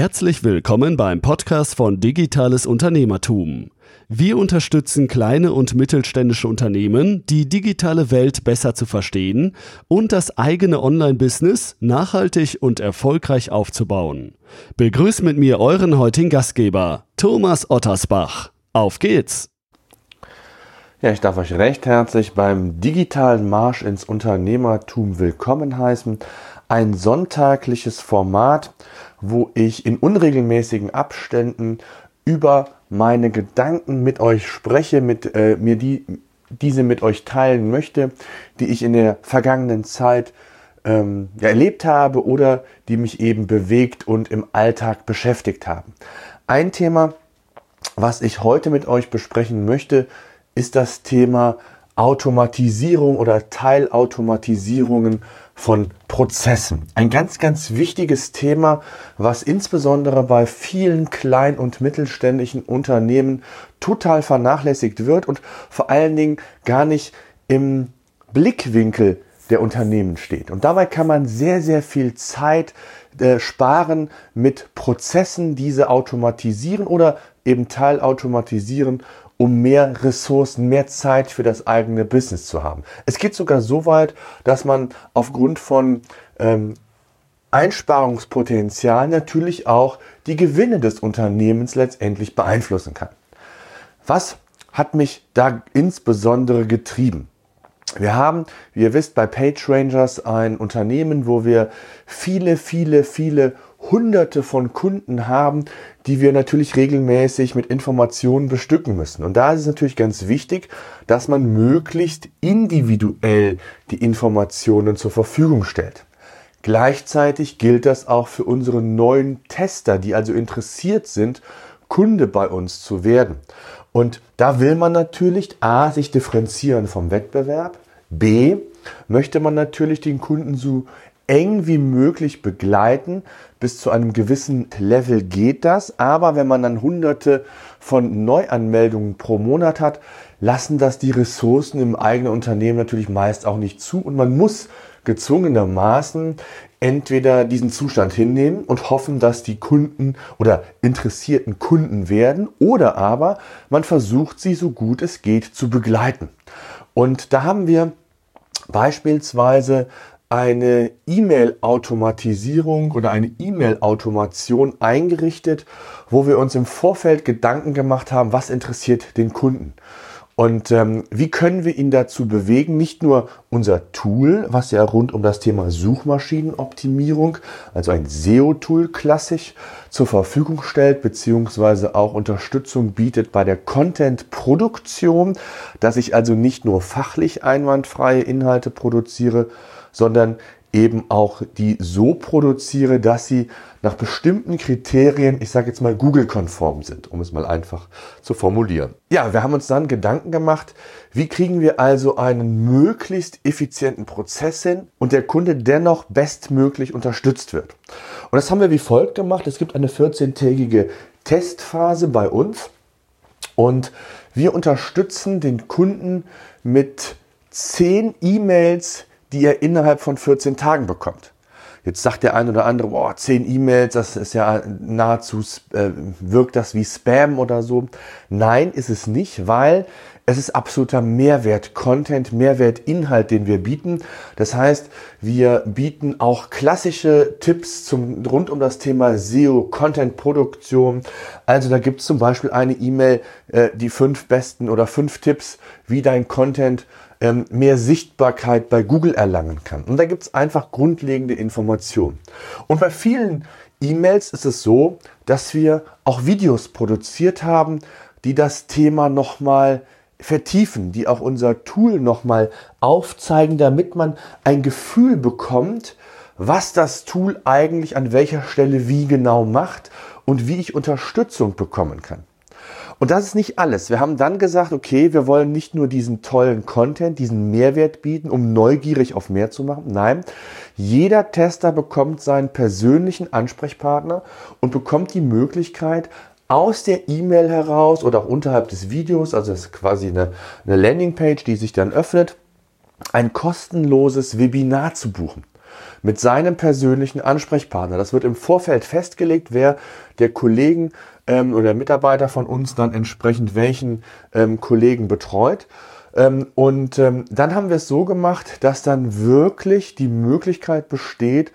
Herzlich willkommen beim Podcast von Digitales Unternehmertum. Wir unterstützen kleine und mittelständische Unternehmen, die digitale Welt besser zu verstehen und das eigene Online-Business nachhaltig und erfolgreich aufzubauen. Begrüßt mit mir euren heutigen Gastgeber, Thomas Ottersbach. Auf geht's! Ja, ich darf euch recht herzlich beim digitalen Marsch ins Unternehmertum willkommen heißen. Ein sonntagliches Format, wo ich in unregelmäßigen Abständen über meine Gedanken mit euch spreche, mit äh, mir die, diese mit euch teilen möchte, die ich in der vergangenen Zeit ähm, ja, erlebt habe oder die mich eben bewegt und im Alltag beschäftigt haben. Ein Thema, was ich heute mit euch besprechen möchte, ist das Thema Automatisierung oder Teilautomatisierungen von Prozessen. Ein ganz, ganz wichtiges Thema, was insbesondere bei vielen kleinen und mittelständischen Unternehmen total vernachlässigt wird und vor allen Dingen gar nicht im Blickwinkel der Unternehmen steht. Und dabei kann man sehr, sehr viel Zeit äh, sparen mit Prozessen, diese automatisieren oder eben teilautomatisieren um mehr Ressourcen, mehr Zeit für das eigene Business zu haben. Es geht sogar so weit, dass man aufgrund von ähm, Einsparungspotenzial natürlich auch die Gewinne des Unternehmens letztendlich beeinflussen kann. Was hat mich da insbesondere getrieben? Wir haben, wie ihr wisst, bei PageRangers ein Unternehmen, wo wir viele, viele, viele hunderte von Kunden haben, die wir natürlich regelmäßig mit Informationen bestücken müssen. Und da ist es natürlich ganz wichtig, dass man möglichst individuell die Informationen zur Verfügung stellt. Gleichzeitig gilt das auch für unsere neuen Tester, die also interessiert sind, Kunde bei uns zu werden. Und da will man natürlich A, sich differenzieren vom Wettbewerb, B, möchte man natürlich den Kunden so eng wie möglich begleiten. Bis zu einem gewissen Level geht das. Aber wenn man dann hunderte von Neuanmeldungen pro Monat hat, lassen das die Ressourcen im eigenen Unternehmen natürlich meist auch nicht zu. Und man muss gezwungenermaßen entweder diesen Zustand hinnehmen und hoffen, dass die Kunden oder interessierten Kunden werden oder aber man versucht sie so gut es geht zu begleiten. Und da haben wir beispielsweise eine E-Mail-Automatisierung oder eine E-Mail-Automation eingerichtet, wo wir uns im Vorfeld Gedanken gemacht haben, was interessiert den Kunden. Und ähm, wie können wir ihn dazu bewegen, nicht nur unser Tool, was ja rund um das Thema Suchmaschinenoptimierung, also ein SEO-Tool klassisch, zur Verfügung stellt, beziehungsweise auch Unterstützung bietet bei der Content-Produktion, dass ich also nicht nur fachlich einwandfreie Inhalte produziere, sondern eben auch die so produziere, dass sie nach bestimmten Kriterien, ich sage jetzt mal Google-konform sind, um es mal einfach zu formulieren. Ja, wir haben uns dann Gedanken gemacht, wie kriegen wir also einen möglichst effizienten Prozess hin und der Kunde dennoch bestmöglich unterstützt wird. Und das haben wir wie folgt gemacht. Es gibt eine 14-tägige Testphase bei uns und wir unterstützen den Kunden mit 10 E-Mails, die er innerhalb von 14 Tagen bekommt. Jetzt sagt der eine oder andere, boah, 10 E-Mails, das ist ja nahezu, äh, wirkt das wie Spam oder so. Nein, ist es nicht, weil es ist absoluter Mehrwert-Content, Mehrwert-Inhalt, den wir bieten. Das heißt, wir bieten auch klassische Tipps zum, rund um das Thema SEO-Content-Produktion. Also da gibt es zum Beispiel eine E-Mail, äh, die fünf besten oder fünf Tipps, wie dein Content ähm, mehr Sichtbarkeit bei Google erlangen kann. Und da gibt es einfach grundlegende Informationen. Und bei vielen E-Mails ist es so, dass wir auch Videos produziert haben, die das Thema nochmal vertiefen, die auch unser Tool nochmal aufzeigen, damit man ein Gefühl bekommt, was das Tool eigentlich an welcher Stelle wie genau macht und wie ich Unterstützung bekommen kann. Und das ist nicht alles. Wir haben dann gesagt, okay, wir wollen nicht nur diesen tollen Content, diesen Mehrwert bieten, um neugierig auf mehr zu machen. Nein, jeder Tester bekommt seinen persönlichen Ansprechpartner und bekommt die Möglichkeit, aus der E-Mail heraus oder auch unterhalb des Videos, also das ist quasi eine, eine Landingpage, die sich dann öffnet, ein kostenloses Webinar zu buchen. Mit seinem persönlichen Ansprechpartner. Das wird im Vorfeld festgelegt, wer der Kollegen ähm, oder Mitarbeiter von uns dann entsprechend welchen ähm, Kollegen betreut. Ähm, und ähm, dann haben wir es so gemacht, dass dann wirklich die Möglichkeit besteht,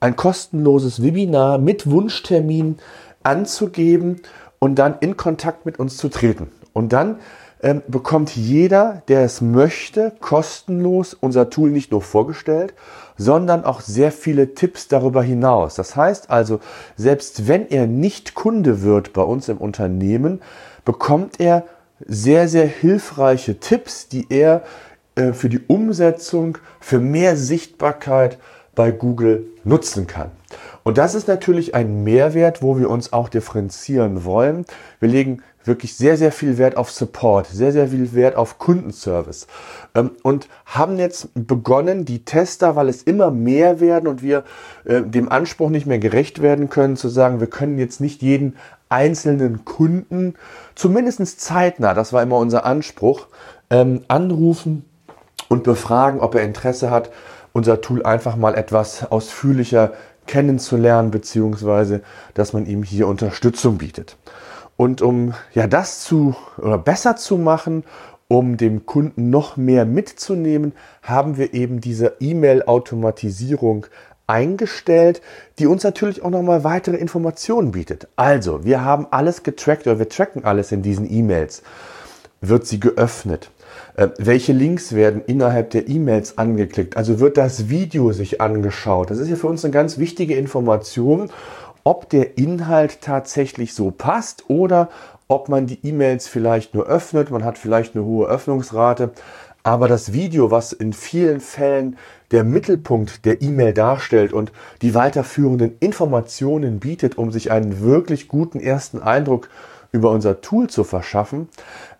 ein kostenloses Webinar mit Wunschtermin anzugeben und dann in Kontakt mit uns zu treten. Und dann ähm, bekommt jeder, der es möchte, kostenlos unser Tool nicht nur vorgestellt, sondern auch sehr viele Tipps darüber hinaus. Das heißt also, selbst wenn er nicht Kunde wird bei uns im Unternehmen, bekommt er sehr, sehr hilfreiche Tipps, die er äh, für die Umsetzung, für mehr Sichtbarkeit bei Google nutzen kann. Und das ist natürlich ein Mehrwert, wo wir uns auch differenzieren wollen. Wir legen wirklich sehr, sehr viel Wert auf Support, sehr, sehr viel Wert auf Kundenservice ähm, und haben jetzt begonnen, die Tester, weil es immer mehr werden und wir äh, dem Anspruch nicht mehr gerecht werden können, zu sagen, wir können jetzt nicht jeden einzelnen Kunden, zumindest zeitnah, das war immer unser Anspruch, ähm, anrufen und befragen, ob er Interesse hat, unser Tool einfach mal etwas ausführlicher kennenzulernen, beziehungsweise dass man ihm hier Unterstützung bietet. Und um ja das zu oder besser zu machen, um dem Kunden noch mehr mitzunehmen, haben wir eben diese E-Mail-Automatisierung eingestellt, die uns natürlich auch nochmal weitere Informationen bietet. Also, wir haben alles getrackt oder wir tracken alles in diesen E-Mails. Wird sie geöffnet? Äh, welche Links werden innerhalb der E-Mails angeklickt? Also wird das Video sich angeschaut? Das ist ja für uns eine ganz wichtige Information, ob der Inhalt tatsächlich so passt oder ob man die E-Mails vielleicht nur öffnet. Man hat vielleicht eine hohe Öffnungsrate. Aber das Video, was in vielen Fällen der Mittelpunkt der E-Mail darstellt und die weiterführenden Informationen bietet, um sich einen wirklich guten ersten Eindruck über unser Tool zu verschaffen,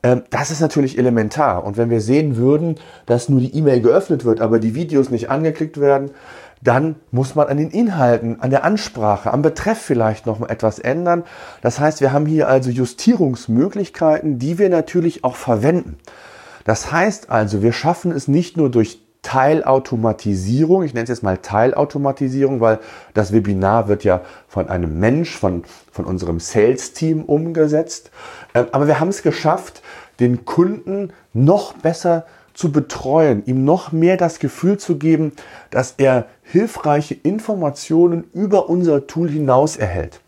ähm, das ist natürlich elementar. Und wenn wir sehen würden, dass nur die E-Mail geöffnet wird, aber die Videos nicht angeklickt werden, dann muss man an den Inhalten, an der Ansprache, am Betreff vielleicht noch mal etwas ändern. Das heißt, wir haben hier also Justierungsmöglichkeiten, die wir natürlich auch verwenden. Das heißt also, wir schaffen es nicht nur durch Teilautomatisierung. Ich nenne es jetzt mal Teilautomatisierung, weil das Webinar wird ja von einem Mensch, von, von unserem Sales-Team umgesetzt. Ähm, aber wir haben es geschafft, den Kunden noch besser zu betreuen, ihm noch mehr das Gefühl zu geben, dass er hilfreiche Informationen über unser Tool hinaus erhält.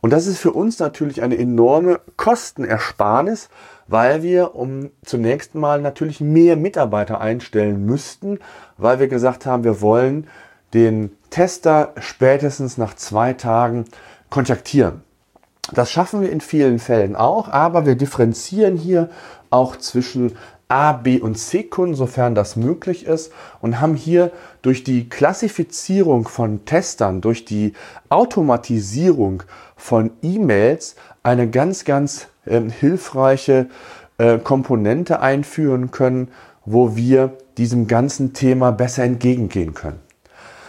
Und das ist für uns natürlich eine enorme Kostenersparnis, weil wir um zunächst mal natürlich mehr Mitarbeiter einstellen müssten, weil wir gesagt haben, wir wollen den Tester spätestens nach zwei Tagen kontaktieren. Das schaffen wir in vielen Fällen auch, aber wir differenzieren hier auch zwischen A, B und C-Kunden, sofern das möglich ist, und haben hier durch die Klassifizierung von Testern, durch die Automatisierung von E-Mails eine ganz, ganz äh, hilfreiche äh, Komponente einführen können, wo wir diesem ganzen Thema besser entgegengehen können.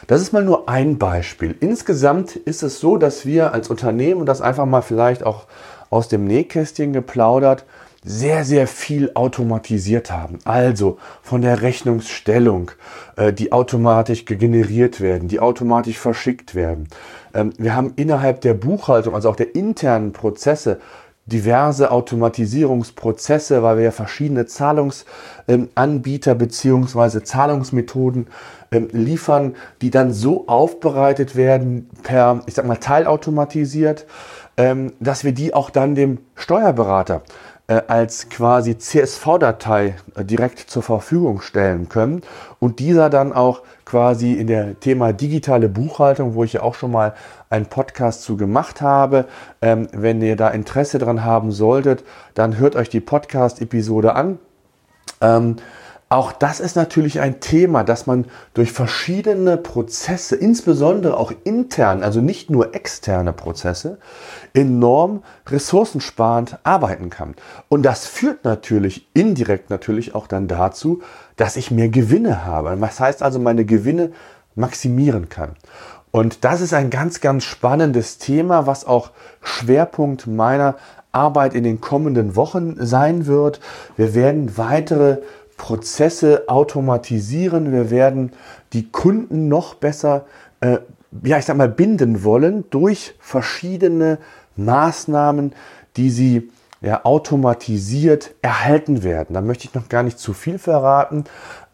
Das ist mal nur ein Beispiel. Insgesamt ist es so, dass wir als Unternehmen, und das einfach mal vielleicht auch aus dem Nähkästchen geplaudert, sehr, sehr viel automatisiert haben. Also von der Rechnungsstellung, äh, die automatisch generiert werden, die automatisch verschickt werden. Ähm, wir haben innerhalb der Buchhaltung, also auch der internen Prozesse, diverse Automatisierungsprozesse, weil wir ja verschiedene Zahlungsanbieter bzw. Zahlungsmethoden ähm, liefern, die dann so aufbereitet werden per, ich sag mal, teilautomatisiert, ähm, dass wir die auch dann dem Steuerberater äh, als quasi CSV-Datei äh, direkt zur Verfügung stellen können und dieser dann auch quasi in der Thema digitale Buchhaltung, wo ich ja auch schon mal einen Podcast zu gemacht habe. Ähm, wenn ihr da Interesse dran haben solltet, dann hört euch die Podcast-Episode an. Ähm, auch das ist natürlich ein Thema, dass man durch verschiedene Prozesse, insbesondere auch intern, also nicht nur externe Prozesse, enorm ressourcensparend arbeiten kann. Und das führt natürlich indirekt natürlich auch dann dazu, dass ich mehr Gewinne habe. Das heißt also, meine Gewinne maximieren kann. Und das ist ein ganz, ganz spannendes Thema, was auch Schwerpunkt meiner Arbeit in den kommenden Wochen sein wird. Wir werden weitere Prozesse automatisieren. Wir werden die Kunden noch besser, äh, ja, ich sag mal, binden wollen durch verschiedene Maßnahmen, die sie ja, automatisiert erhalten werden. Da möchte ich noch gar nicht zu viel verraten.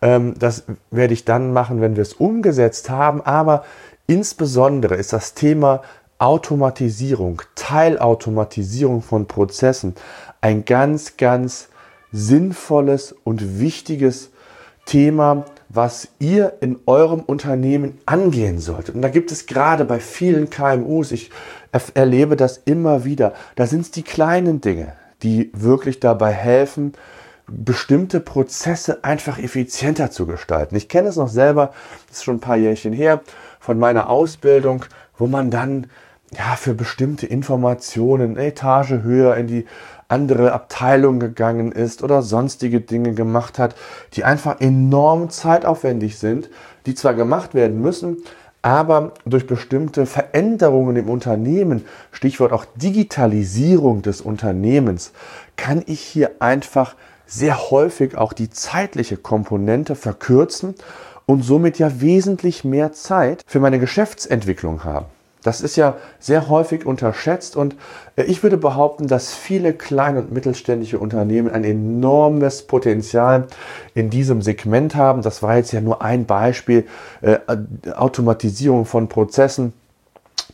Ähm, das werde ich dann machen, wenn wir es umgesetzt haben. Aber insbesondere ist das Thema Automatisierung, Teilautomatisierung von Prozessen ein ganz, ganz sinnvolles und wichtiges Thema, was ihr in eurem Unternehmen angehen solltet. Und da gibt es gerade bei vielen KMUs, ich erlebe das immer wieder, da sind es die kleinen Dinge, die wirklich dabei helfen, bestimmte Prozesse einfach effizienter zu gestalten. Ich kenne es noch selber, das ist schon ein paar Jährchen her, von meiner Ausbildung, wo man dann ja für bestimmte Informationen eine Etage höher in die andere Abteilung gegangen ist oder sonstige Dinge gemacht hat, die einfach enorm zeitaufwendig sind, die zwar gemacht werden müssen, aber durch bestimmte Veränderungen im Unternehmen, Stichwort auch Digitalisierung des Unternehmens, kann ich hier einfach sehr häufig auch die zeitliche Komponente verkürzen und somit ja wesentlich mehr Zeit für meine Geschäftsentwicklung haben. Das ist ja sehr häufig unterschätzt und äh, ich würde behaupten, dass viele kleine und mittelständische Unternehmen ein enormes Potenzial in diesem Segment haben. Das war jetzt ja nur ein Beispiel. Äh, Automatisierung von Prozessen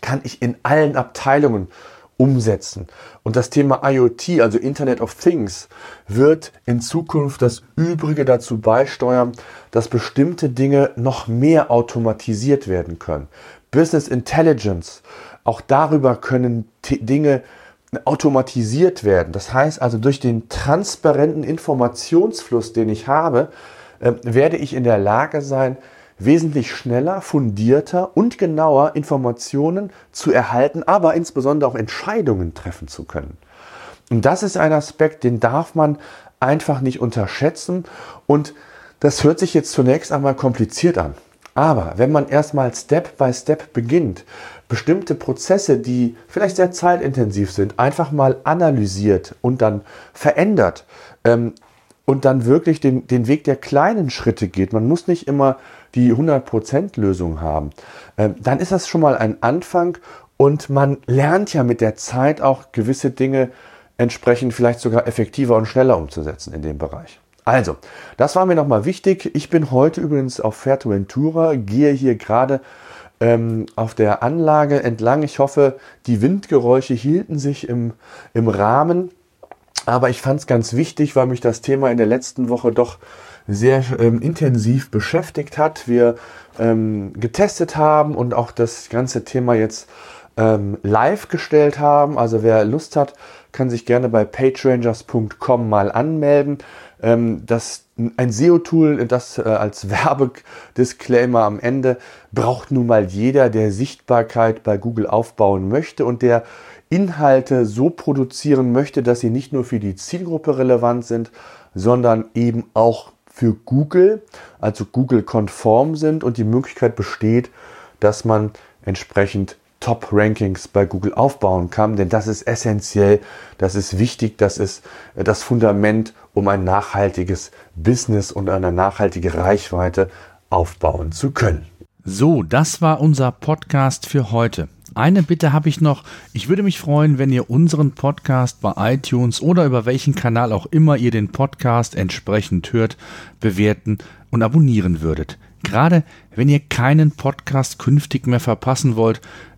kann ich in allen Abteilungen umsetzen. Und das Thema IoT, also Internet of Things, wird in Zukunft das Übrige dazu beisteuern, dass bestimmte Dinge noch mehr automatisiert werden können. Business Intelligence. Auch darüber können Dinge automatisiert werden. Das heißt also, durch den transparenten Informationsfluss, den ich habe, äh, werde ich in der Lage sein, wesentlich schneller, fundierter und genauer Informationen zu erhalten, aber insbesondere auch Entscheidungen treffen zu können. Und das ist ein Aspekt, den darf man einfach nicht unterschätzen. Und das hört sich jetzt zunächst einmal kompliziert an. Aber wenn man erstmal Step by Step beginnt, bestimmte Prozesse, die vielleicht sehr zeitintensiv sind, einfach mal analysiert und dann verändert ähm, und dann wirklich den, den Weg der kleinen Schritte geht, man muss nicht immer die 100% Lösung haben, ähm, dann ist das schon mal ein Anfang und man lernt ja mit der Zeit auch gewisse Dinge entsprechend vielleicht sogar effektiver und schneller umzusetzen in dem Bereich. Also, das war mir nochmal wichtig. Ich bin heute übrigens auf Fuerteventura, gehe hier gerade ähm, auf der Anlage entlang. Ich hoffe, die Windgeräusche hielten sich im, im Rahmen. Aber ich fand es ganz wichtig, weil mich das Thema in der letzten Woche doch sehr ähm, intensiv beschäftigt hat. Wir ähm, getestet haben und auch das ganze Thema jetzt ähm, live gestellt haben. Also wer Lust hat, kann sich gerne bei pagerangers.com mal anmelden. Ähm, das, ein SEO-Tool, das äh, als Werbedisclaimer am Ende, braucht nun mal jeder, der Sichtbarkeit bei Google aufbauen möchte und der Inhalte so produzieren möchte, dass sie nicht nur für die Zielgruppe relevant sind, sondern eben auch für Google, also Google-konform sind und die Möglichkeit besteht, dass man entsprechend Top-Rankings bei Google aufbauen kann, denn das ist essentiell, das ist wichtig, das ist äh, das Fundament, um ein nachhaltiges Business und eine nachhaltige Reichweite aufbauen zu können. So, das war unser Podcast für heute. Eine Bitte habe ich noch. Ich würde mich freuen, wenn ihr unseren Podcast bei iTunes oder über welchen Kanal auch immer ihr den Podcast entsprechend hört, bewerten und abonnieren würdet. Gerade wenn ihr keinen Podcast künftig mehr verpassen wollt,